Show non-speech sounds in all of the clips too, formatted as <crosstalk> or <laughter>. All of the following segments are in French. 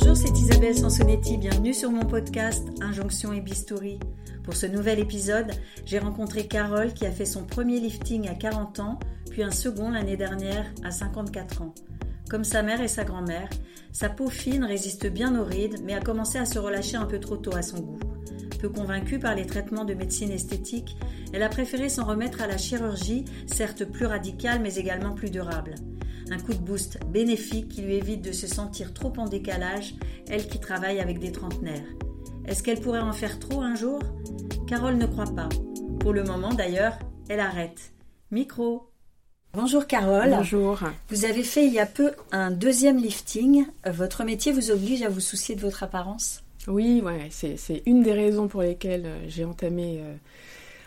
Bonjour, c'est Isabelle Sansonetti, bienvenue sur mon podcast Injonction et Bistouri. Pour ce nouvel épisode, j'ai rencontré Carole qui a fait son premier lifting à 40 ans, puis un second l'année dernière à 54 ans. Comme sa mère et sa grand-mère, sa peau fine résiste bien aux rides, mais a commencé à se relâcher un peu trop tôt à son goût. Peu convaincue par les traitements de médecine esthétique, elle a préféré s'en remettre à la chirurgie, certes plus radicale mais également plus durable. Un coup de boost bénéfique qui lui évite de se sentir trop en décalage, elle qui travaille avec des trentenaires. Est-ce qu'elle pourrait en faire trop un jour? Carole ne croit pas. Pour le moment d'ailleurs, elle arrête. Micro. Bonjour Carole. Bonjour. Vous avez fait il y a peu un deuxième lifting. Votre métier vous oblige à vous soucier de votre apparence? Oui, ouais, c'est une des raisons pour lesquelles euh, j'ai entamé euh,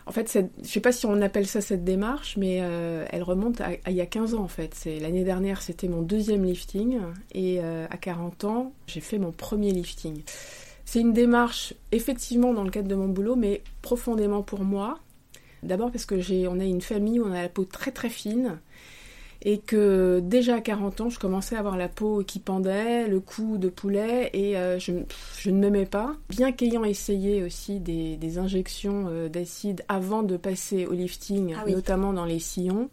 en fait, je ne sais pas si on appelle ça cette démarche, mais euh, elle remonte à, il y a 15 ans en fait. L'année dernière, c'était mon deuxième lifting et euh, à 40 ans, j'ai fait mon premier lifting. C'est une démarche effectivement dans le cadre de mon boulot, mais profondément pour moi. D'abord parce que j'ai, on a une famille où on a la peau très très fine et que déjà à 40 ans, je commençais à avoir la peau qui pendait, le cou de poulet, et euh, je, ne m'aimais pas. Bien qu'ayant essayé aussi des, injections euh, d'acide avant de passer au lifting, ah notamment dans les sillons,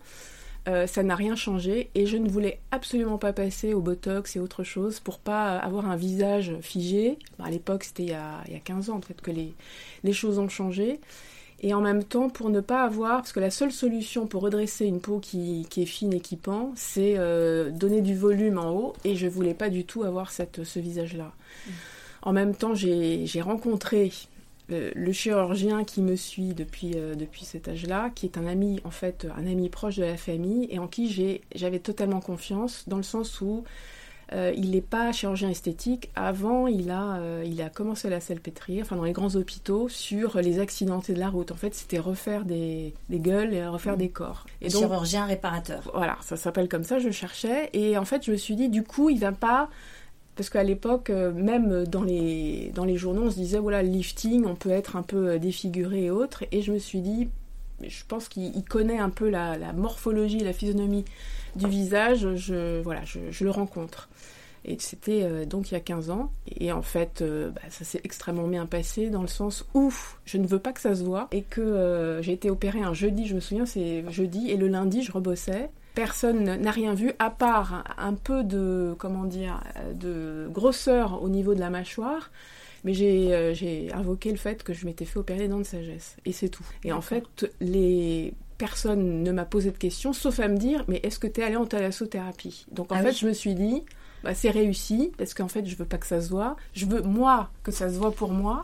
euh, ça n'a rien changé et je ne voulais absolument pas passer au botox et autre chose pour pas avoir un visage figé. à l'époque, c'était il, y a 15 ans, peut-être que les, les choses ont changé et en même temps pour ne pas avoir, parce que la seule solution pour redresser une peau qui, est fine et qui pend, c'est euh, donner du volume en haut, et je voulais pas du tout avoir cette, ce visage-là. Mm. En même temps, j'ai rencontré euh, le chirurgien qui me suit depuis, euh, depuis cet âge-là, qui est un ami, en fait, un ami proche de la famille, et en qui j'avais totalement confiance, dans le sens où euh, il n'est pas chirurgien esthétique. Avant, il a, euh, il a commencé la salpêtrière, enfin dans les grands hôpitaux, sur les accidentés de la route. En fait, c'était refaire des, gueules et refaire des corps. Et donc, chirurgien réparateur. Voilà, ça s'appelle comme ça, je cherchais. Et en fait, je me suis dit, du coup, il va pas parce qu'à l'époque, euh, même dans les, dans les journaux, on se disait, voilà, le lifting, on peut être un peu défiguré et autres. Et je me suis dit, je pense qu'il connaît un peu la, morphologie, la physionomie du visage. Je, voilà, je le rencontre. Et c'était euh, donc il y a 15 ans. Et en fait, euh, bah, ça s'est extrêmement bien passé dans le sens où je ne veux pas que ça se voit et que euh, j'ai été opérée un jeudi, je me souviens, c'est jeudi, et le lundi, je rebossais. Personne n'a rien vu à part un peu de, comment dire, de grosseur au niveau de la mâchoire. Mais j'ai invoqué le fait que je m'étais fait opérer dents de sagesse. Et c'est tout. Et en fait, les personne ne m'a posé de questions, sauf à me dire, mais est-ce que tu es allé en thalassothérapie? Donc en ah fait, je me suis dit, bah, c'est réussi parce qu'en fait je veux pas que ça se voit. Je veux moi que ça se voit pour moi,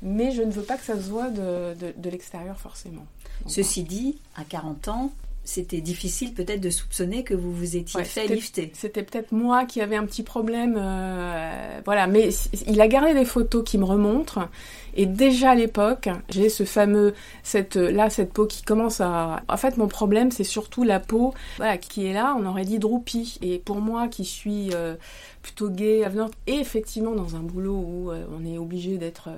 mais je ne veux pas que ça se voit de, de, l'extérieur forcément. Ceci dit, à 40 ans, c'était difficile peut-être de soupçonner que vous vous étiez fait lifter. C'était peut-être moi qui avais un petit problème, euh, voilà. Mais il a gardé des photos qui me remontrent. Et déjà à l'époque, j'ai ce fameux, cette là, cette peau qui commence à. En fait, mon problème, c'est surtout la peau, voilà, qui est là. On aurait dit droopy. Et pour moi, qui suis euh, plutôt gay, avenante, et effectivement dans un boulot où euh, on est obligé d'être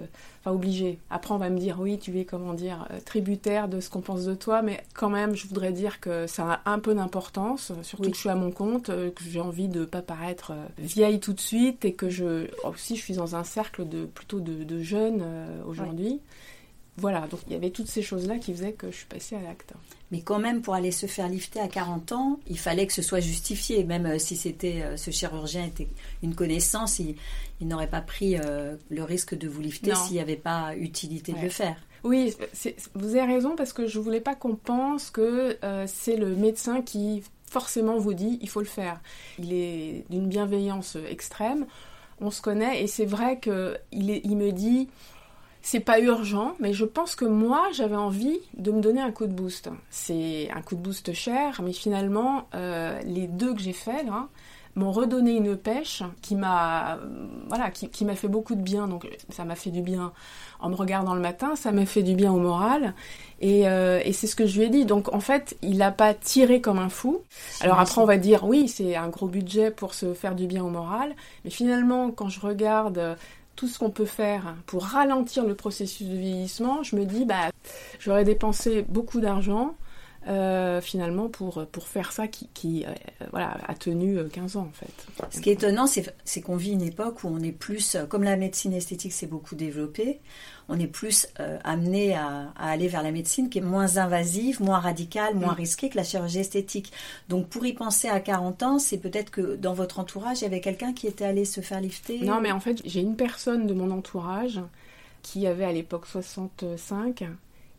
obligé. Après, on va me dire, oui, tu es, comment dire, euh, tributaire de ce qu'on pense de toi, mais quand même, je voudrais dire que ça a un peu d'importance, surtout que je suis à mon compte, euh, que j'ai envie de pas paraître euh, vieille tout de suite et que je, aussi, je suis dans un cercle de plutôt de, jeunes aujourd'hui. Voilà, donc il y avait toutes ces choses-là qui faisaient que je suis passée à l'acte. Mais quand même, pour aller se faire lifter à 40 ans, il fallait que ce soit justifié. Même euh, si c'était euh, ce chirurgien était une connaissance, il, n'aurait pas pris euh, le risque de vous lifter s'il n'y avait pas utilité de le faire. Oui, vous avez raison parce que je voulais pas qu'on pense que c'est le médecin qui forcément vous dit il faut le faire. Il est d'une bienveillance extrême. On se connaît et c'est vrai que il me dit c'est pas urgent, mais je pense que moi, j'avais envie de me donner un coup de boost. C'est un coup de boost cher, mais finalement, euh, les deux que j'ai faits là m'ont redonné une pêche qui m'a, voilà, qui, m'a fait beaucoup de bien. Donc ça m'a fait du bien en me regardant le matin, ça m'a fait du bien au moral, et, euh, et c'est ce que je lui ai dit. Donc en fait, il n'a pas tiré comme un fou. Alors après, on va dire oui, c'est un gros budget pour se faire du bien au moral, mais finalement, quand je regarde tout ce qu'on peut faire pour ralentir le processus de vieillissement, je me dis, bah, j'aurais dépensé beaucoup d'argent. Euh, finalement pour, pour faire ça qui, qui euh, voilà, a tenu 15 ans en fait. Ce qui est étonnant, c'est qu'on vit une époque où on est plus, comme la médecine esthétique s'est beaucoup développée, on est plus amené à, aller vers la médecine qui est moins invasive, moins radicale, moins mm. risquée que la chirurgie esthétique. Donc pour y penser à 40 ans, c'est peut-être que dans votre entourage, il y avait quelqu'un qui était allé se faire lifter? Non, mais en fait, j'ai une personne de mon entourage qui avait à l'époque 65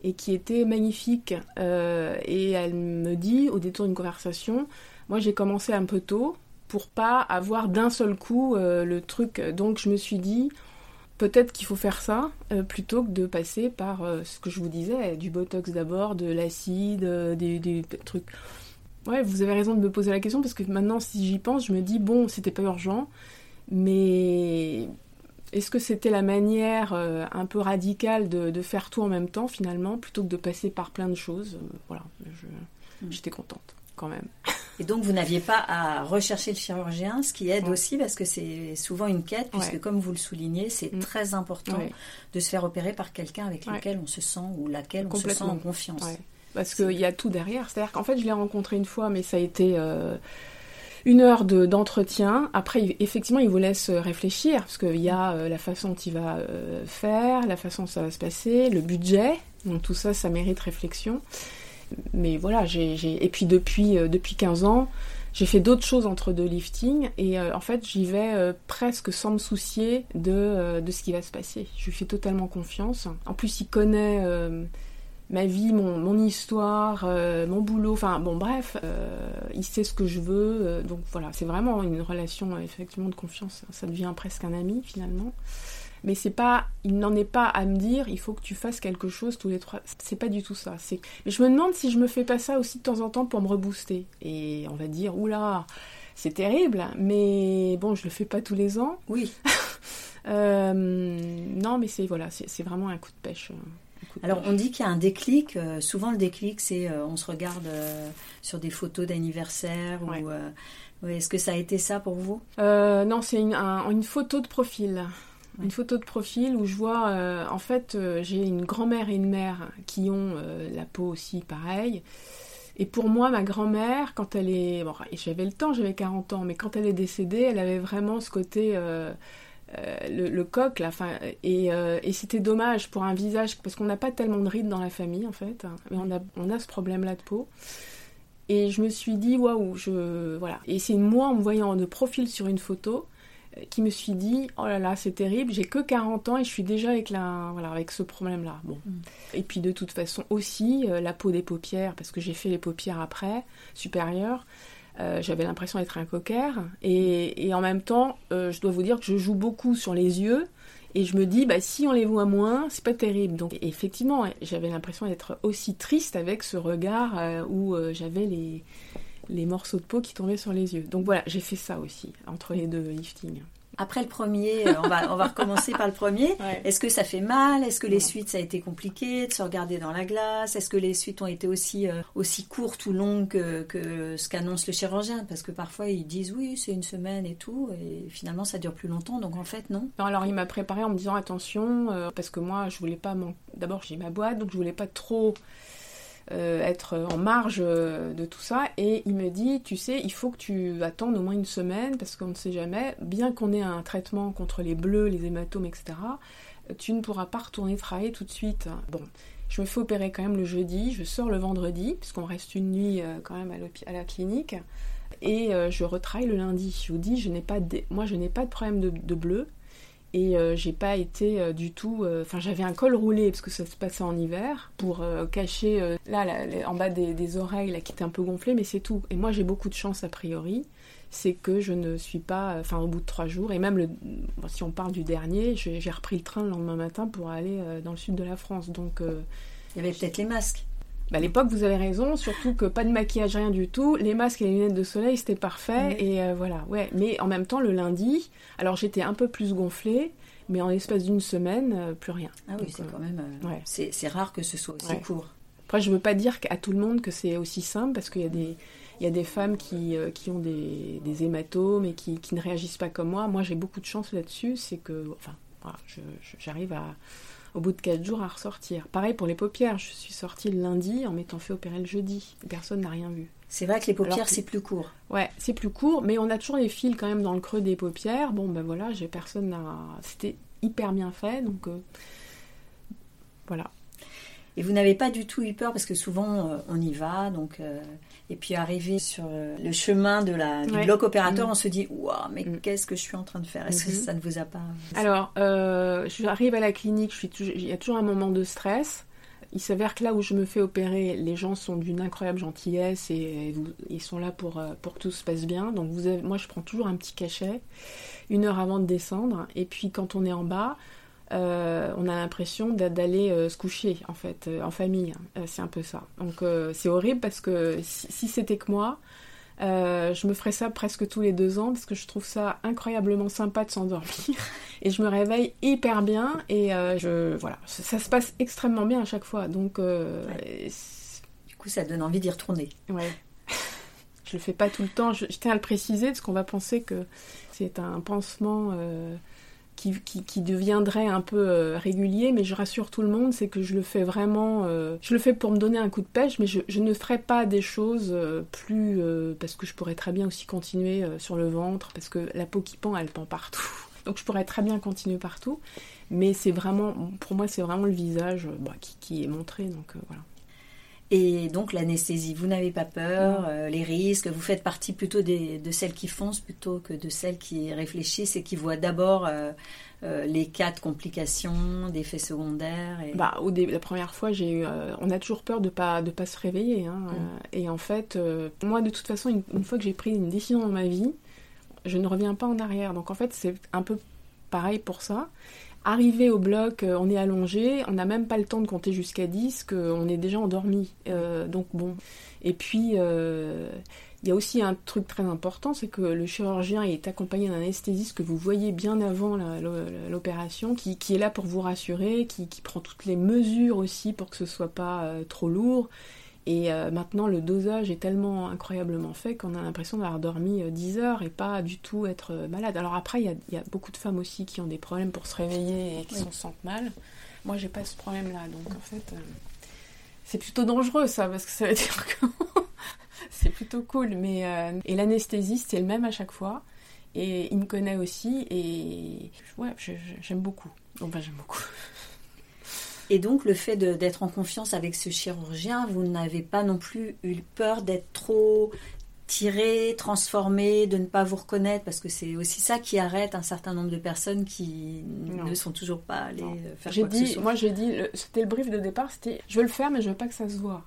et qui était magnifique. Euh, et elle me dit, au détour d'une conversation, moi j'ai commencé un peu tôt pour pas avoir d'un seul coup euh, le truc. Donc je me suis dit, peut-être qu'il faut faire ça euh, plutôt que de passer par ce que je vous disais, du botox d'abord, de l'acide, des, des, trucs. Ouais, vous avez raison de me poser la question parce que maintenant, si j'y pense, je me dis, bon, c'était pas urgent, mais est-ce que c'était la manière euh, un peu radicale de, faire tout en même temps finalement, plutôt que de passer par plein de choses? Euh, Voilà, mm. j'étais contente quand même. Et donc vous n'aviez pas à rechercher le chirurgien, ce qui aide aussi parce que c'est souvent une quête, puisque comme vous le soulignez, c'est mm. très important de se faire opérer par quelqu'un avec lequel on se sent ou laquelle on se sent en confiance. Parce qu'il y a tout derrière. C'est-à-dire qu'en fait, je l'ai rencontré une fois, mais ça a été... Euh, une heure d'entretien. Après, effectivement, il vous laisse réfléchir, parce qu'il y a euh, la façon dont il va euh, faire, la façon dont ça va se passer, le budget. Donc tout ça, ça mérite réflexion. Mais voilà, j'ai... Et puis depuis, euh, depuis 15 ans, j'ai fait d'autres choses entre deux liftings. Et en fait, j'y vais presque sans me soucier de, de ce qui va se passer. Je lui fais totalement confiance. En plus, il connaît ma vie, mon, mon histoire, euh, mon boulot, enfin bon bref, euh, il sait ce que je veux, euh, donc voilà, c'est vraiment une relation effectivement de confiance, ça devient presque un ami finalement. Mais c'est pas, il n'en est pas à me dire, il faut que tu fasses quelque chose tous les trois. C'est pas du tout ça. C'est, mais je me demande si je me fais pas ça aussi de temps en temps pour me rebooster. Et on va dire, oula, c'est terrible, mais bon, je le fais pas tous les ans. Oui. <laughs> non, mais c'est voilà, c'est vraiment un coup de pêche. Alors on dit qu'il y a un déclic. Euh, souvent le déclic, c'est euh, on se regarde euh, sur des photos d'anniversaire ou est-ce que ça a été ça pour vous? Non, c'est une, photo de profil. Une photo de profil où je vois, en fait, j'ai une grand-mère et une mère qui ont la peau aussi pareille. Et pour moi, ma grand-mère, quand elle est... Bon, j'avais le temps, j'avais 40 ans, mais quand elle est décédée, elle avait vraiment ce côté... Euh, le, coq, là, et, euh, et c'était dommage pour un visage, parce qu'on n'a pas tellement de rides dans la famille, en fait, mais on a, on a ce problème-là de peau. Et je me suis dit, waouh, je. Voilà. Et c'est moi, en me voyant de profil sur une photo, euh, qui me suis dit, oh là là, c'est terrible, j'ai que 40 ans et je suis déjà avec, la, voilà, avec ce problème-là. Bon. Mm. Et puis de toute façon aussi, la peau des paupières, parce que j'ai fait les paupières après, supérieures. Euh, j'avais l'impression d'être un cocker. Et, en même temps, euh, je dois vous dire que je joue beaucoup sur les yeux. Et je me dis, bah, si on les voit moins, c'est pas terrible. Donc, effectivement, j'avais l'impression d'être aussi triste avec ce regard euh, où j'avais les, les morceaux de peau qui tombaient sur les yeux. Donc voilà, j'ai fait ça aussi, entre les deux liftings. Après le premier, euh, on va, on va recommencer par le premier. <laughs> Est-ce que ça fait mal? Est-ce que les suites, ça a été compliqué de se regarder dans la glace? Est-ce que les suites ont été aussi, euh, aussi courtes ou longues que, ce qu'annonce le chirurgien? Parce que parfois, ils disent oui, c'est une semaine et tout, et finalement, ça dure plus longtemps, donc en fait, non. Alors, il m'a préparé en me disant attention, euh, parce que moi, je voulais pas... D'abord, j'ai ma boîte, donc je voulais pas trop euh, être en marge euh, de tout ça. Et il me dit, tu sais, il faut que tu attendes au moins une semaine parce qu'on ne sait jamais, bien qu'on ait un traitement contre les bleus, les hématomes, etc., tu ne pourras pas retourner travailler tout de suite. Bon, je me fais opérer quand même le jeudi, je sors le vendredi, puisqu'on reste une nuit euh, quand même à, la clinique, et je retravaille le lundi. Je vous dis, je n'ai pas de... moi je n'ai pas de problème de bleu, et euh, j'ai pas été euh, du tout. Euh, enfin, j'avais un col roulé parce que ça se passait en hiver pour cacher là, en bas des, oreilles là, qui étaient un peu gonflées, mais c'est tout. Et moi, j'ai beaucoup de chance a priori. C'est que je ne suis pas. Enfin, au bout de trois jours, et même si on parle du dernier, j'ai repris le train le lendemain matin pour aller dans le sud de la France. Donc. Il y avait peut-être les masques. Bah, à l'époque, vous avez raison, surtout que pas de maquillage, rien du tout. Les masques et les lunettes de soleil, c'était parfait. Et euh, voilà, ouais. Mais en même temps, le lundi, alors j'étais un peu plus gonflée, mais en l'espace d'une semaine, euh, plus rien. Ah oui, c'est euh, quand même. C'est rare que ce soit aussi court. Après, je veux pas dire à tout le monde que c'est aussi simple, parce qu'il y a des. Il y a des femmes qui, qui ont des, des, hématomes et qui, qui, ne réagissent pas comme moi. Moi, j'ai beaucoup de chance là-dessus. C'est que, enfin, voilà, j'arrive à, au bout de 4 jours à ressortir. Pareil pour les paupières, je suis sortie le lundi en m'étant fait opérer le jeudi. Personne n'a rien vu. C'est vrai que les paupières, c'est plus court. Ouais, c'est plus court, mais on a toujours les fils quand même dans le creux des paupières. Bon, ben voilà, j'ai personne n'a. C'était hyper bien fait, donc euh, voilà. Et vous n'avez pas du tout eu peur parce que souvent euh, on y va, donc euh, et puis arrivé sur le chemin de la, du bloc opérateur, mm. on se dit waouh, mais mm. qu'est-ce que je suis en train de faire? Est-ce que mm-hmm. ça ne vous a pas Alors, j'arrive à la clinique, je suis il y a toujours un moment de stress. Il s'avère que là où je me fais opérer, les gens sont d'une incroyable gentillesse et, ils sont là pour, euh, pour que tout se passe bien. Donc vous avez, moi, je prends toujours un petit cachet une heure avant de descendre. Et puis quand on est en bas, euh, on a l'impression d'aller euh, se coucher en fait en famille. c'est un peu ça. Donc c'est horrible parce que si c'était que moi, euh, je me ferai ça presque tous les deux ans parce que je trouve ça incroyablement sympa de s'endormir. <laughs> Et je me réveille hyper bien et euh, je voilà ça, se passe extrêmement bien à chaque fois. Donc euh, du coup ça donne envie d'y retourner. Ouais. Je le fais pas tout le temps. Je, je tiens à le préciser parce qu'on va penser que c'est un pansement qui, deviendrait un peu euh, régulier, mais je rassure tout le monde, c'est que je le fais vraiment, euh, je le fais pour me donner un coup de pêche, mais je, ne ferai pas des choses euh, plus, parce que je pourrais très bien aussi continuer sur le ventre, parce que la peau qui pend, elle pend partout. <laughs> Donc je pourrais très bien continuer partout, mais c'est vraiment, pour moi, c'est vraiment le visage bah, qui, est montré, donc voilà. Et donc l'anesthésie, vous n'avez pas peur, euh, les risques, vous faites partie plutôt de celles qui foncent plutôt que de celles qui réfléchissent et qui voient d'abord euh, euh, les cas de complications, d'effets secondaires. Et... Bah, au la première fois, j'ai eu, on a toujours peur de pas de pas se réveiller. Hein, mm. et en fait, moi de toute façon, une, une fois que j'ai pris une décision dans ma vie, je ne reviens pas en arrière. Donc en fait, c'est un peu pareil pour ça. Arrivé au bloc, euh, on est allongé, on n'a même pas le temps de compter jusqu'à 10, qu'on est déjà endormi. Euh, donc bon. Et puis, euh, il y a aussi un truc très important, c'est que le chirurgien est accompagné d'un anesthésiste que vous voyez bien avant l'opération, qui, est là pour vous rassurer, qui, prend toutes les mesures aussi pour que ce soit pas trop lourd. Et euh, maintenant, le dosage est tellement incroyablement fait qu'on a l'impression d'avoir dormi 10 euh, heures et pas du tout être euh, malade. Alors après, il y, a beaucoup de femmes aussi qui ont des problèmes pour se réveiller et qui se sentent mal. Moi, j'ai pas ce problème-là. Donc en fait, c'est plutôt dangereux ça, parce que ça veut <laughs> dire que c'est plutôt cool. Mais, et l'anesthésiste, c'est le même à chaque fois. Et il me connaît aussi. Et ouais, j'aime beaucoup. Enfin, j'aime beaucoup. Et donc, le fait d'être en confiance avec ce chirurgien, vous n'avez pas non plus eu peur d'être trop tiré, transformé, de ne pas vous reconnaître, parce que c'est aussi ça qui arrête un certain nombre de personnes qui ne sont toujours pas allées euh, faire quoi dit, que ce soit. Moi, j'ai dit, c'était le brief de départ, c'était je veux le faire, mais je veux pas que ça se voit.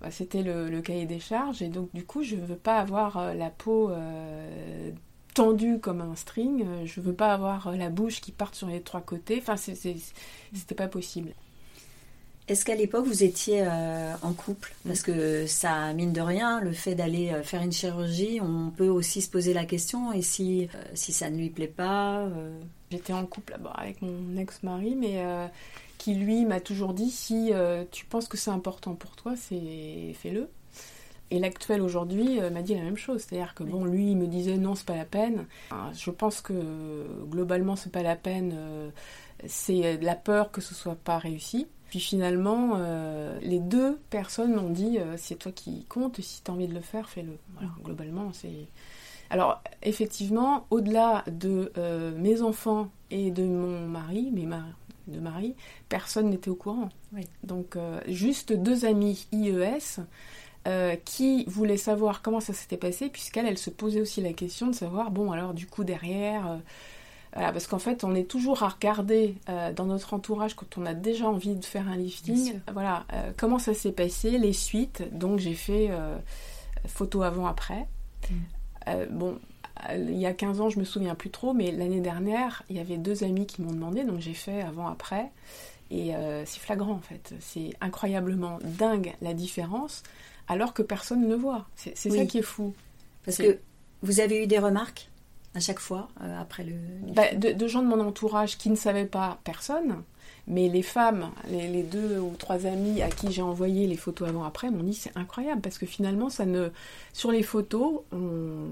Bah, c'était le, cahier des charges, et donc du coup, je veux pas avoir euh, la peau euh, tendue comme un string. Euh, je veux pas avoir euh, la bouche qui parte sur les trois côtés. Enfin, c'était pas possible. Est-ce qu'à l'époque vous étiez euh, en couple? Parce que ça, mine de rien, le fait d'aller faire une chirurgie, on peut aussi se poser la question et si, si ça ne lui plaît pas J'étais en couple avec mon ex-mari, mais qui lui m'a toujours dit si tu penses que c'est important pour toi, c'est fais-le. Et l'actuel aujourd'hui euh, m'a dit la même chose, c'est-à-dire que bon, lui, il me disait non, c'est pas la peine. Je pense que globalement, c'est pas la peine. Euh, c'est la peur que ce soit pas réussi. Puis finalement, euh, les deux personnes m'ont dit c'est toi qui compte, si tu as envie de le faire, fais-le. Voilà, globalement, c'est. Alors, effectivement, au-delà de mes enfants et de mon mari, mes de mari, personne n'était au courant. Donc, juste deux amis IES euh, qui voulait savoir comment ça s'était passé, puisqu'elle, elle se posait aussi la question de savoir, bon, alors du coup, derrière, euh, parce qu'en fait, on est toujours à regarder euh, dans notre entourage quand on a déjà envie de faire un lifting, voilà, comment ça s'est passé, les suites. Donc, j'ai fait photo avant-après. Mm. bon, il y a 15 ans, je me souviens plus trop, mais l'année dernière, il y avait deux amis qui m'ont demandé, donc j'ai fait avant-après. Et c'est flagrant en fait, c'est incroyablement dingue la différence alors que personne ne voit. C'est ça qui est fou. Parce que vous avez eu des remarques à chaque fois euh, après le. Bah, de, gens de mon entourage qui ne savaient pas personne, mais les femmes, les, deux ou trois amis à qui j'ai envoyé les photos avant-après m'ont dit c'est incroyable parce que finalement ça ne sur les photos euh,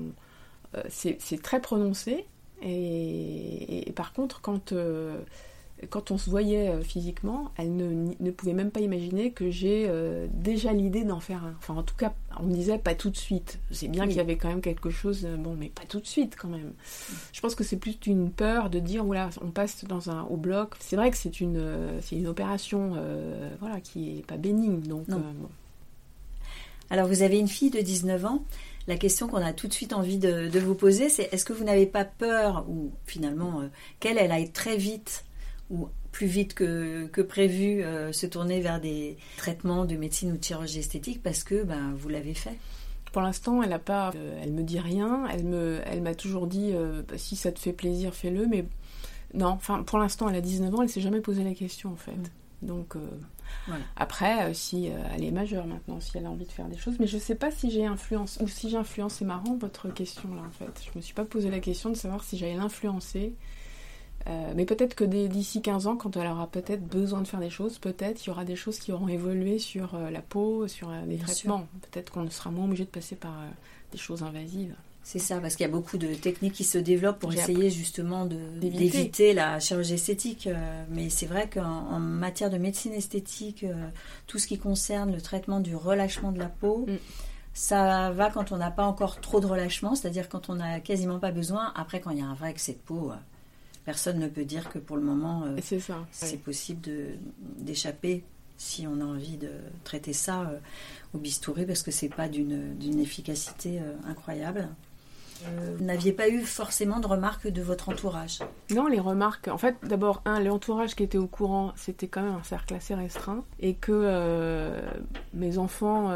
c'est très prononcé et, par contre quand euh, quand on se voyait euh, physiquement, elle ne, ne, pouvait même pas imaginer que j'ai euh, déjà l'idée d'en faire un. Enfin, en tout cas, on me disait pas tout de suite. C'est bien qu'il y avait quand même quelque chose, euh, bon, mais pas tout de suite quand même. Je pense que c'est plus une peur de dire, voilà, on passe dans un, au bloc. C'est vrai que c'est une, c'est une opération voilà, qui est pas bénigne. Donc, bon. Alors, vous avez une fille de 19 ans. La question qu'on a tout de suite envie de, de vous poser, c'est est-ce que vous n'avez pas peur, ou finalement, qu'elle, elle aille très vite ou plus vite que, que prévu euh, se tourner vers des traitements de médecine ou de chirurgie esthétique parce que ben, vous l'avez fait pour l'instant, elle a pas, euh, elle me dit rien. Elle me, elle m'a toujours dit euh, bah, si ça te fait plaisir, fais-le. Mais non, enfin pour l'instant, elle a 19 ans, elle s'est jamais posé la question en fait. Mm. Donc après, si elle est majeure maintenant, si elle a envie de faire des choses, mais je sais pas si j'ai influence ou si j'ai influencé. C'est marrant votre question là en fait. Je me suis pas posé la question de savoir si j'allais l'influencer euh, mais peut-être que d'ici 15 ans, quand elle aura peut-être besoin de faire des choses, peut-être il y aura des choses qui auront évolué sur euh, la peau, sur euh, les traitements. Peut-être qu'on sera moins obligé de passer par des choses invasives. C'est ça, parce qu'il y a beaucoup de techniques qui se développent pour essayer justement d'éviter la chirurgie esthétique. mais c'est vrai qu'en matière de médecine esthétique, tout ce qui concerne le traitement du relâchement de la peau, mm. ça va quand on n'a pas encore trop de relâchement, c'est-à-dire quand on n'a quasiment pas besoin. Après, quand il y a un vrai excès de peau, personne ne peut dire que pour le moment, euh, c'est possible d'échapper si on a envie de traiter ça euh, au bistouri parce que c'est pas d'une efficacité euh, incroyable. vous n'aviez pas eu forcément de remarques de votre entourage? Non, les remarques. En fait, d'abord, un, l'entourage qui était au courant, c'était quand même un cercle assez restreint. Et que mes enfants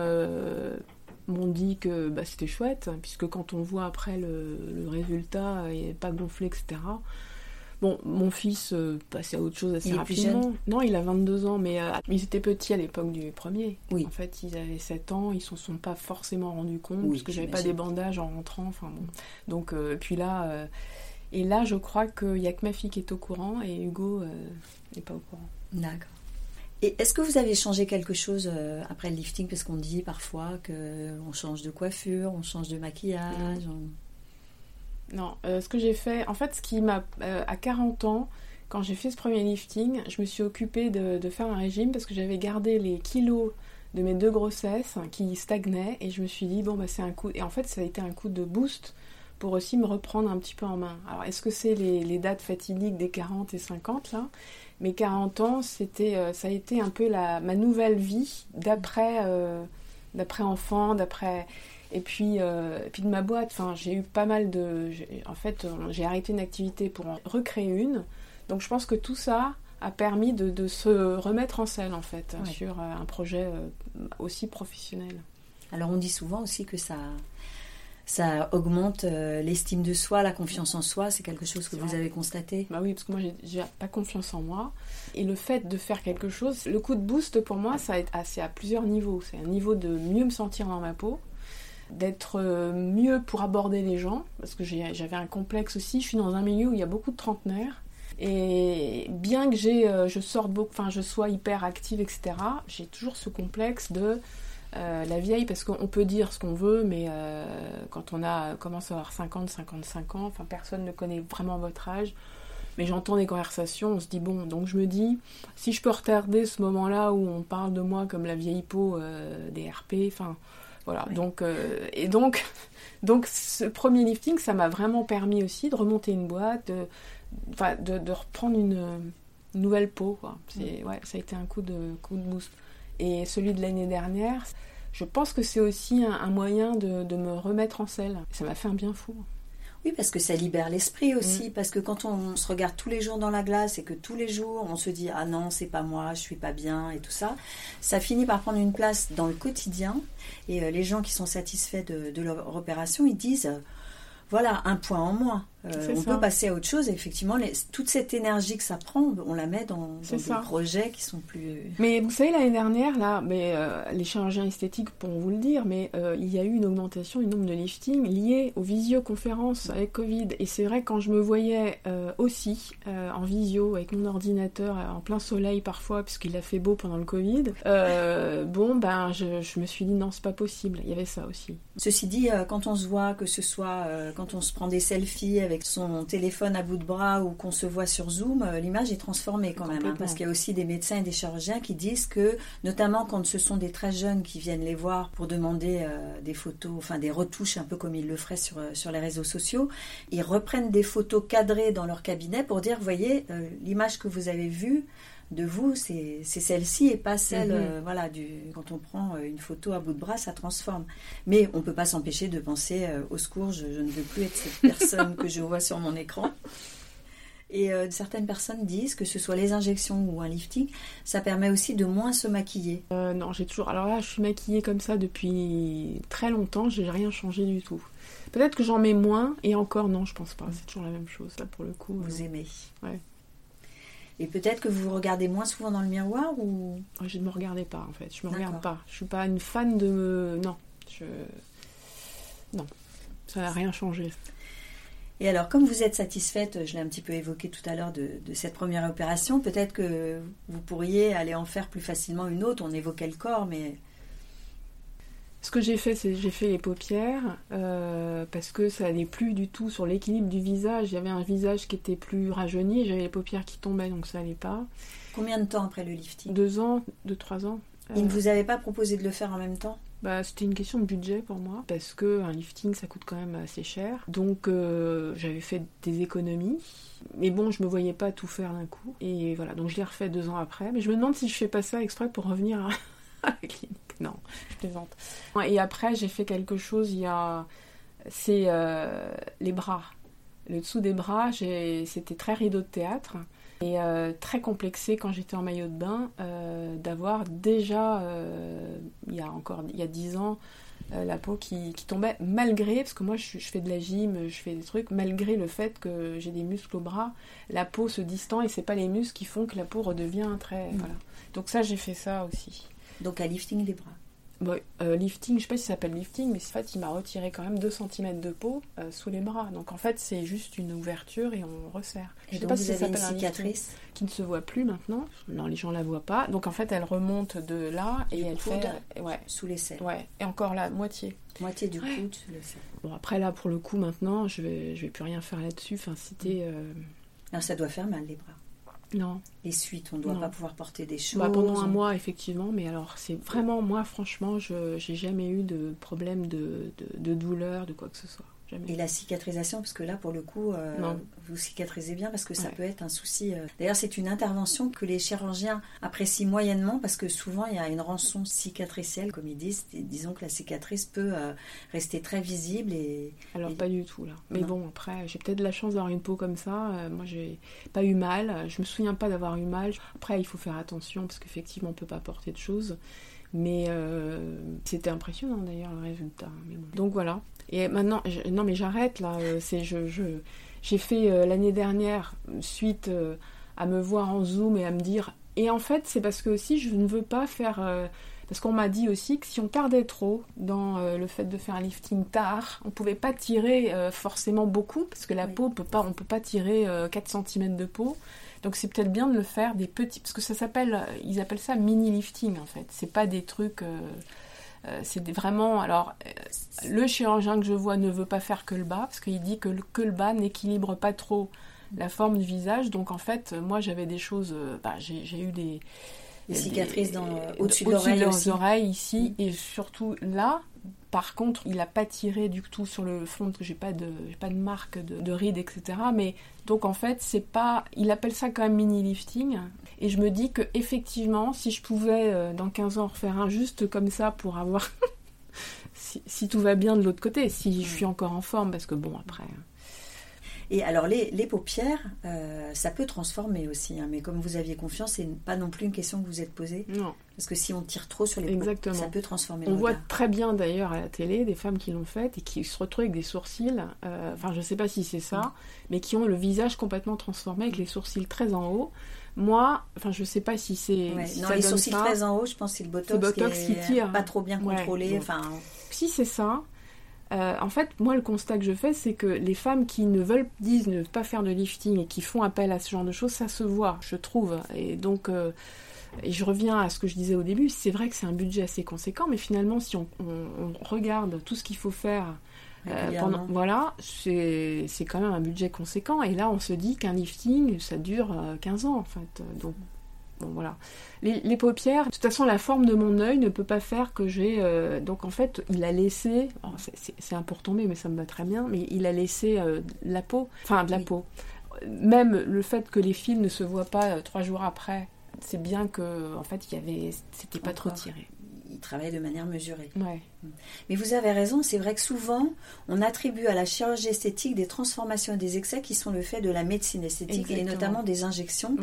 m'ont dit que bah, c'était chouette, puisque quand on voit après le, le résultat, il n'est pas gonflé, etc. Bon, mon fils euh, passait à autre chose assez rapidement. non, il a 22 ans, mais euh, ils étaient petits à l'époque du premier. Oui. En fait, ils avaient 7 ans, ils s'en sont pas forcément rendus compte, parce que j'avais pas des bandages en rentrant. Enfin bon. Donc, euh, puis là, et là, je crois qu'il y a que ma fille qui est au courant et Hugo n'est pas au courant. D'accord. Et est-ce que vous avez changé quelque chose après le lifting? Parce qu'on dit parfois qu'on change de coiffure, on change de maquillage. Non, euh, ce que j'ai fait, en fait, ce qui m'a. Euh, à 40 ans, quand j'ai fait ce premier lifting, je me suis occupée de, faire un régime parce que j'avais gardé les kilos de mes deux grossesses qui stagnaient et je me suis dit, bon, bah, c'est un coup. Et en fait, ça a été un coup de boost pour aussi me reprendre un petit peu en main. Alors, est-ce que c'est les, dates fatidiques des 40 et 50 là? Mais 40 ans, c'était, euh, ça a été un peu la, ma nouvelle vie d'après, d'après enfant, d'après. Et puis, euh, puis de ma boîte, enfin, j'ai eu pas mal de. En fait, j'ai arrêté une activité pour en recréer une. Donc je pense que tout ça a permis de, se remettre en selle, en fait, sur euh, un projet euh, aussi professionnel. Alors on dit souvent aussi que ça, ça augmente l'estime de soi, la confiance en soi. C'est quelque chose que vous avez constaté? Bah oui, parce que moi, j'ai pas confiance en moi. Et le fait de faire quelque chose, le coup de boost pour moi, ça c'est à plusieurs niveaux. C'est un niveau de mieux me sentir dans ma peau d'être euh, mieux pour aborder les gens, parce que j'avais un complexe aussi. Je suis dans un milieu où il y a beaucoup de trentenaires. Et bien que j'ai, euh, je sorte beaucoup, enfin je sois hyper active, etc., j'ai toujours ce complexe de euh, la vieille, parce qu'on peut dire ce qu'on veut, mais quand on a commence à avoir 50, 55 ans, enfin personne ne connaît vraiment votre âge. Mais j'entends des conversations, on se dit bon, donc je me dis, si je peux retarder ce moment-là où on parle de moi comme la vieille peau des RP, enfin, voilà, donc, euh, et donc, <laughs> donc ce premier lifting, ça m'a vraiment permis aussi de remonter une boîte, de, de, de reprendre une, nouvelle peau. Quoi. C'est, mm. ouais, ça a été un coup de, coup de boost. Et celui de l'année dernière, je pense que c'est aussi un, un moyen de, de, me remettre en selle. Ça m'a fait un bien fou. Oui, parce que ça libère l'esprit aussi. Mm. Parce que quand on se regarde tous les jours dans la glace et que tous les jours on se dit ah non c'est pas moi, je suis pas bien et tout ça, ça finit par prendre une place dans le quotidien. Et euh, les gens qui sont satisfaits de, de leur opération, ils disent voilà un point en moins. Euh, on peut passer à autre chose. effectivement, toute cette énergie que ça prend, on la met dans, des projets qui sont plus. Mais vous savez, l'année dernière, là, mais euh, les chirurgiens esthétiques pourront vous le dire, mais euh, il y a eu une augmentation du nombre de liftings liés aux visioconférences avec Covid. Et c'est vrai, quand je me voyais aussi en visio avec mon ordinateur en plein soleil parfois, puisqu'il a fait beau pendant le Covid, bon, ben, je, je, me suis dit non, c'est pas possible. Il y avait ça aussi. Ceci dit, quand on se voit, que ce soit quand on se prend des selfies avec avec son téléphone à bout de bras ou qu'on se voit sur Zoom, euh, l'image est transformée quand même. Hein, parce qu'il y a aussi des médecins et des chirurgiens qui disent que, notamment quand ce sont des très jeunes qui viennent les voir pour demander euh, des photos, enfin des retouches un peu comme ils le feraient sur, sur les réseaux sociaux, ils reprennent des photos cadrées dans leur cabinet pour dire, voyez, l'image que vous avez vue, de vous, c'est celle-ci et pas celle, euh, voilà, du, quand on prend euh, une photo à bout de bras, ça transforme. Mais on ne peut pas s'empêcher de penser euh, au secours, je, ne veux plus être cette personne <laughs> que je vois sur mon écran. Et certaines personnes disent que ce soit les injections ou un lifting, ça permet aussi de moins se maquiller. non, j'ai toujours. Alors là, je suis maquillée comme ça depuis très longtemps, j'ai rien changé du tout. Peut-être que j'en mets moins, et encore, non, je pense pas. C'est toujours la même chose, là, pour le coup. Vous aimez. Ouais. Et peut-être que vous vous regardez moins souvent dans le miroir ou? Je ne me regardais pas en fait. Je me regarde pas. Je suis pas une fan de. Non. Je... Non. Ça n'a rien changé. Et alors, comme vous êtes satisfaite, je l'ai un petit peu évoqué tout à l'heure de, de, cette première opération, peut-être que vous pourriez aller en faire plus facilement une autre. On évoquait le corps, mais ce que j'ai fait, c'est j'ai fait les paupières euh, parce que ça n'allait plus du tout sur l'équilibre du visage. Il y avait un visage qui était plus rajeuni, j'avais les paupières qui tombaient, donc ça n'allait pas. Combien de temps après le lifting? Deux ans, deux, trois ans. Il ne vous avait pas proposé de le faire en même temps? Bah, c'était une question de budget pour moi parce que un lifting ça coûte quand même assez cher. Donc euh, j'avais fait des économies. Mais bon, je me voyais pas tout faire d'un coup. Et voilà, donc je l'ai refait deux ans après. Mais je me demande si je fais pas ça exprès pour revenir à, <laughs> à la clinique. Non, je plaisante. Et après, j'ai fait quelque chose, il y a. C'est euh, les bras. Le dessous des bras, c'était très rideau de théâtre et euh, très complexé quand j'étais en maillot de bain euh, d'avoir déjà, il y a encore il y a 10 ans, la peau qui, tombait malgré, parce que moi je, je, fais de la gym, je fais des trucs, malgré le fait que j'ai des muscles au bras, la peau se distend et c'est pas les muscles qui font que la peau redevient très. Mm. Voilà. Donc ça, j'ai fait ça aussi. Donc à lifting des bras. Bon, euh, lifting, je sais pas si ça s'appelle lifting, mais en fait, il m'a retiré quand même 2 cm de peau euh, sous les bras. Donc en fait, c'est juste une ouverture et on resserre. Je et sais donc pas si avez une cicatrice qui ne se voit plus maintenant. Non, les gens la voient pas. Donc en fait, elle remonte de là et elle fait ouais, sous les selles. Ouais, et encore la moitié. Moitié du coude, le Bon après là, pour le coup, maintenant, je vais, je vais plus rien faire là-dessus. Enfin, c'était. Euh... Non, ça doit faire mal les bras. Non. Les suites, on ne doit pas pouvoir porter des bah, choses. pendant un mois, effectivement, mais alors c'est vraiment, moi, franchement, je n'ai jamais eu de problème de, de, douleur, de quoi que ce soit. Et la cicatrisation, parce que là, pour le coup, euh, vous cicatrisez bien, parce que ça peut être un souci. Euh. D'ailleurs, c'est une intervention que les chirurgiens apprécient moyennement, parce que souvent, il y a une rançon cicatricielle, comme ils disent. disons que la cicatrice peut euh, rester très visible. Et, Alors, pas du tout, là. Mais bon, après, j'ai peut-être la chance d'avoir une peau comme ça. moi, j'ai pas eu mal. Je me souviens pas d'avoir eu mal. Après, il faut faire attention, parce qu'effectivement, on peut pas porter de choses. Mais c'était impressionnant d'ailleurs le résultat. Donc voilà, et maintenant, non mais j'arrête là. Euh, c'est je, j'ai fait euh, l'année dernière suite euh, à me voir en zoom et à me dire. Et en fait, c'est parce que aussi je ne veux pas faire. parce qu'on m'a dit aussi que si on tardait trop dans le fait de faire un lifting tard, on pouvait pas tirer forcément beaucoup parce que la peau peut pas, on peut pas tirer 4 cm de peau. Donc c'est peut-être bien de le faire des petits, parce que ça s'appelle, ils appellent ça mini lifting en fait. C'est pas des trucs. Euh, c'est vraiment. Alors, euh, le chirurgien que je vois ne veut pas faire que le bas, parce qu'il dit que le, bas n'équilibre pas trop la forme du visage. Donc, en fait, moi, j'avais des choses. Euh, bah, j'ai eu des. Des cicatrices au-dessus de des oreilles ici, mm. et surtout là, par contre, il n'a pas tiré du tout sur le front, que j'ai pas de, pas de marque de, de rides, etc. Mais donc en fait, c'est pas, il appelle ça quand même mini lifting. Et je me dis que effectivement, si je pouvais euh, dans 15 ans refaire un juste comme ça pour avoir, <laughs> si, tout va bien de l'autre côté, si je suis encore en forme, parce que bon après. Hein. Et alors les, paupières, euh, ça peut transformer aussi, hein, mais comme vous aviez confiance, c'est pas non plus une question que vous êtes posée. Non. Parce que si on tire trop sur les Exactement. ça peut transformer. On voit très bien d'ailleurs à la télé des femmes qui l'ont fait et qui se retrouvent avec des sourcils, euh, enfin je sais pas si c'est ça, mm. mais qui ont le visage complètement transformé avec les sourcils très en haut. Moi, enfin je sais pas si c'est... non, les sourcils très en haut, je pense que c'est le botox, botox qui, tire. pas trop bien contrôlé. Enfin... Si c'est ça, euh, en fait, moi, le constat que je fais, c'est que les femmes qui ne veulent, disent ne pas faire de lifting et qui font appel à ce genre de choses, ça se voit, je trouve. Et donc, euh, et je reviens à ce que je disais au début, c'est vrai que c'est un budget assez conséquent, mais finalement, si on, regarde tout ce qu'il faut faire pendant, voilà, c'est quand même un budget conséquent. Et là, on se dit qu'un lifting, ça dure 15 ans, en fait. Donc, bon, voilà. Les, paupières, de toute façon, la forme de mon œil ne peut pas faire que j'ai. donc, en fait, il a laissé. C'est un pour tomber, mais ça me va très bien. Mais il a laissé la peau, enfin, de la peau même le fait que les fils ne se voient pas trois jours après, c'est bien que en fait il y avait c'était pas trop tiré il travaille de manière mesurée. Ouais. Mais vous avez raison, c'est vrai que souvent, on attribue à la chirurgie esthétique des transformations et des excès qui sont le fait de la médecine esthétique et notamment des injections,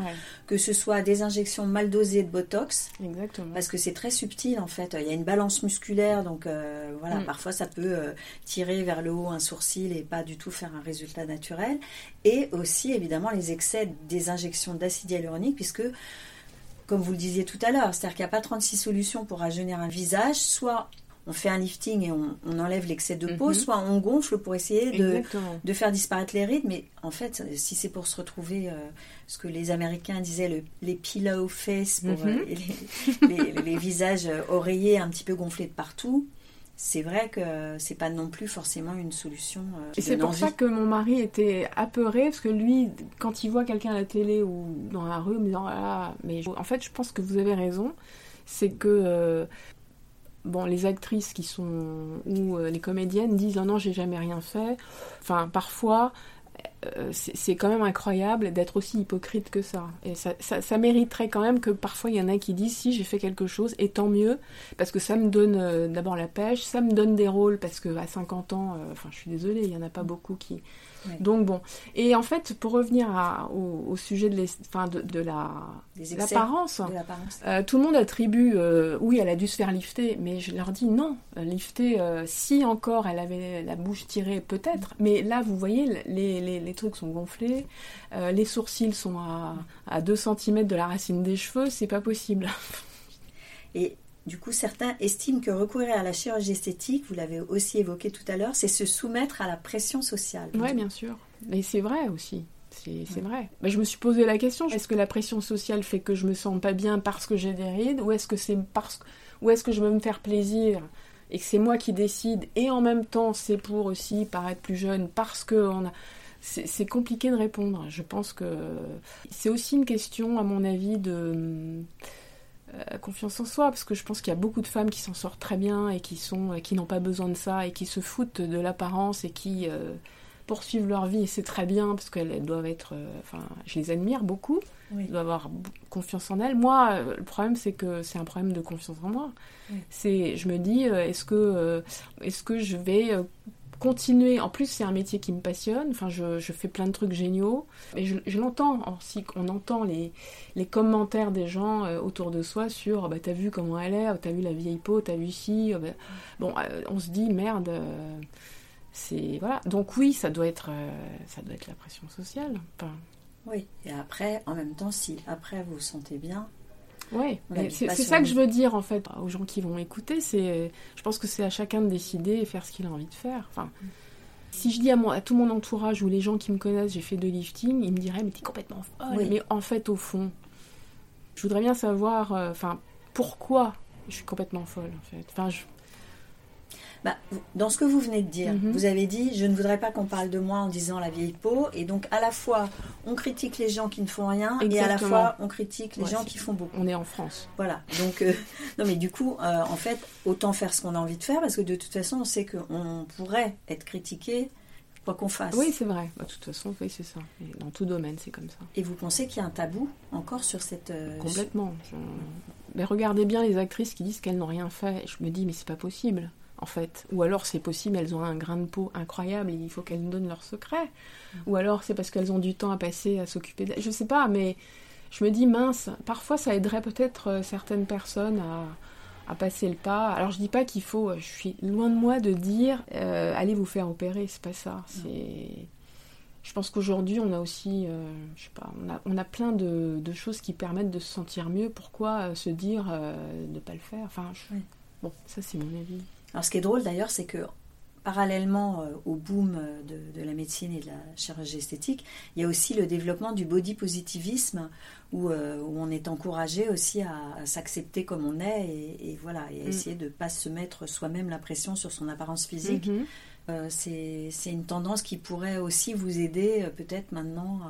que ce soit des injections mal dosées de Botox, Exactement. parce que c'est très subtil en fait. Il y a une balance musculaire, donc euh, voilà, mm. parfois ça peut euh, tirer vers le haut un sourcil et pas du tout faire un résultat naturel. Et aussi évidemment les excès des injections d'acide hyaluronique, puisque comme vous le disiez tout à l'heure, c'est-à-dire qu'il n'y a pas 36 solutions pour rajeunir un visage, soit on fait un lifting et on, enlève l'excès de peau, mhm. soit on gonfle pour essayer de, de, faire disparaître les rides. Mais en fait, si c'est pour se retrouver, euh, ce que les Américains disaient, les pillow face, pour mhm. euh, les, visages oreillers un petit peu gonflés de partout, c'est vrai que c'est pas non plus forcément une solution. Euh, et c'est pour ça que mon mari était apeuré parce que lui, quand il voit quelqu'un à la télé ou dans la rue, me disant ah, mais en fait, je pense que vous avez raison, c'est que euh, bon, les actrices qui sont ou euh, les comédiennes disent oh non, j'ai jamais rien fait. Enfin, parfois, c'est quand même incroyable d'être aussi hypocrite que ça. Et ça, ça, mériterait quand même que parfois il y en a qui disent si j'ai fait quelque chose, et tant mieux, parce que ça me donne euh, d'abord la pêche, ça me donne des rôles, parce que à 50 ans, euh, enfin je suis désolée, il n'y en a pas beaucoup qui, donc bon. Et en fait, pour revenir au, sujet de, de, la l'apparence, euh, tout le monde attribue, euh, oui, elle a dû se faire lifter, mais je leur dis non, lifter, euh, si encore elle avait la bouche tirée, peut-être, mais là, vous voyez, les, les, trucs sont gonflés, les sourcils sont à, à 2 cm de la racine des cheveux, c'est pas possible. <laughs> Et du coup, certains estiment que recourir à la chirurgie esthétique, vous l'avez aussi évoqué tout à l'heure, c'est se soumettre à la pression sociale. Oui, bien sûr. Mais c'est vrai aussi. C'est vrai. Mais je me suis posé la question est-ce que la pression sociale fait que je me sens pas bien parce que j'ai des rides Ou est-ce que c'est parce ou est-ce que je veux me faire plaisir et que c'est moi qui décide et en même temps c'est pour aussi paraître plus jeune parce que on a c'est compliqué de répondre. Je pense que c'est aussi une question, à mon avis, de euh, confiance en soi, parce que je pense qu'il y a beaucoup de femmes qui s'en sortent très bien et qui sont, euh, qui n'ont pas besoin de ça et qui se foutent de l'apparence et qui euh, poursuivent leur vie et c'est très bien parce qu'elles doivent être, enfin, je les admire beaucoup, elles doivent avoir confiance en elles. Moi, le problème c'est que c'est un problème de confiance en moi. C'est, je me dis, est-ce que, est-ce que je vais continuer. En plus, c'est un métier qui me passionne. Enfin, je, fais plein de trucs géniaux. Et je, l'entends aussi. On entend les, les commentaires des gens euh, autour de soi sur bah, T'as vu comment elle est T'as vu la vieille peau T'as vu ici oh, bah, Bon, euh, on se dit Merde. Euh, c'est voilà. Donc, oui, ça doit être, ça doit être la pression sociale. Oui. Et après, en même temps, si après vous vous sentez bien, oui, c'est ça que je veux dire en fait aux gens qui vont écouter. C'est, je pense que c'est à chacun de décider et faire ce qu'il a envie de faire. Enfin, si je dis à, mon, à tout mon entourage ou les gens qui me connaissent, j'ai fait de lifting, ils me diraient mais t'es complètement folle. Mais en fait, au fond, je voudrais bien savoir, euh, pourquoi je suis complètement folle en fait. Enfin, je, bah, dans ce que vous venez de dire, mhm. vous avez dit je ne voudrais pas qu'on parle de moi en disant la vieille peau, et donc à la fois on critique les gens qui ne font rien, et à la fois on critique les gens qui font beaucoup. On est en France. Voilà. Donc euh, <laughs> non mais du coup, euh, en fait, autant faire ce qu'on a envie de faire parce que de toute façon, on sait qu'on pourrait être critiqué quoi qu'on fasse. Oui, c'est vrai. Bah, de toute façon, oui, c'est ça. dans tout domaine, c'est comme ça. Et vous pensez qu'il y a un tabou encore sur cette... Euh, Complètement. Mais regardez bien les actrices qui disent qu'elles n'ont rien fait. Je me dis, mais c'est pas possible en fait. Ou alors c'est possible, elles ont un grain de peau incroyable et il faut qu'elles nous donnent leur secret. Mm. Ou alors c'est parce qu'elles ont du temps à passer à s'occuper de... Je sais pas, mais je me dis, mince, parfois ça aiderait peut-être euh, certaines personnes à, passer le pas. Alors je dis pas qu'il faut, je suis loin de moi de dire, euh, allez vous faire opérer, c'est pas ça. C'est... Je pense qu'aujourd'hui, on a aussi, euh, je sais pas, on a, on a plein de, choses qui permettent de se sentir mieux. Pourquoi se dire de ne pas le faire? Enfin, bon, ça c'est mon avis. Alors, ce qui est drôle d'ailleurs, c'est que parallèlement euh, au boom euh, de, la médecine et de la chirurgie esthétique, il y a aussi le développement du body positivisme où, euh, où on est encouragé aussi à, s'accepter comme on est et, voilà, et à mm. essayer de ne pas se mettre soi-même la pression sur son apparence physique. Mm-hmm. Euh, c'est une tendance qui pourrait aussi vous aider peut-être maintenant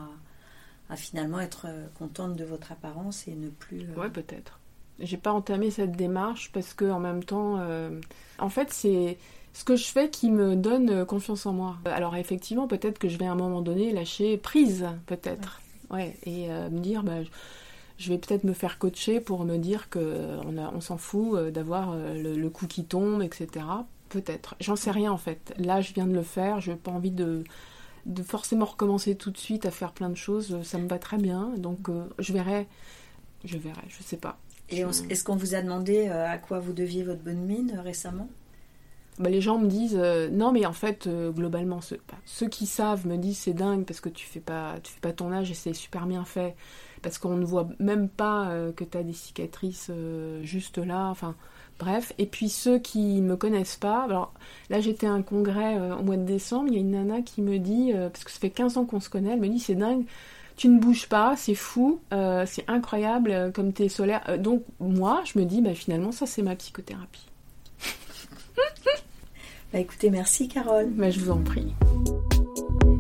à, finalement être contente de votre apparence et ne plus... Ouais, peut-être. J'ai pas entamé cette démarche parce que en même temps, en fait, c'est ce que je fais qui me donne confiance en moi. Alors effectivement, peut-être que je vais à un moment donné lâcher prise, peut-être. Ouais. et me dire, bah, je vais peut-être me faire coacher pour me dire qu'on on, s'en fout euh, d'avoir euh, le, coup qui tombe, etc. Peut-être. J'en sais rien en fait. Là, je viens de le faire. Je n'ai pas envie de, de forcément recommencer tout de suite à faire plein de choses. Ça me va très bien. Donc, euh, je verrai. Je verrai. Je sais pas. Et est-ce qu'on vous a demandé à quoi vous deviez votre bonne mine récemment? Bah, les gens me disent non mais en fait globalement ceux, bah, ceux, qui savent me disent c'est dingue parce que tu fais pas tu fais pas ton âge et c'est super bien fait. Parce qu'on ne voit même pas euh, que tu as des cicatrices euh, juste là, enfin bref. Et puis ceux qui me connaissent pas, alors là j'étais à un congrès euh, au mois de décembre, il y a une nana qui me dit, parce que ça fait 15 ans qu'on se connaît, elle me dit c'est dingue, tu ne bouges pas, c'est fou, c'est incroyable comme tu es solaire. donc moi je me dis, bah, finalement ça c'est ma psychothérapie. bah écoutez, merci Carole. Bah, je vous en prie.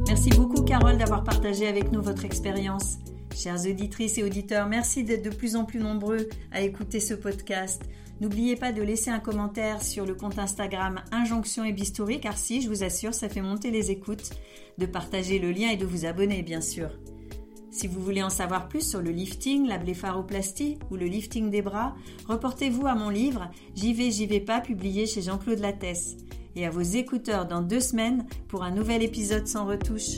Merci beaucoup Carole d'avoir partagé avec nous votre expérience. Chères auditrices et auditeurs, merci d'être de plus en plus nombreux à écouter ce podcast. N'oubliez pas de laisser un commentaire sur le compte Instagram Injonction et Bistouri, car si, je vous assure, ça fait monter les écoutes, de partager le lien et de vous abonner, bien sûr. Si vous voulez en savoir plus sur le lifting, la blépharoplastie ou le lifting des bras, reportez-vous à mon livre J'y vais, j'y vais pas, publié chez Jean-Claude Lattès, et à vos écouteurs dans deux semaines pour un nouvel épisode sans retouche.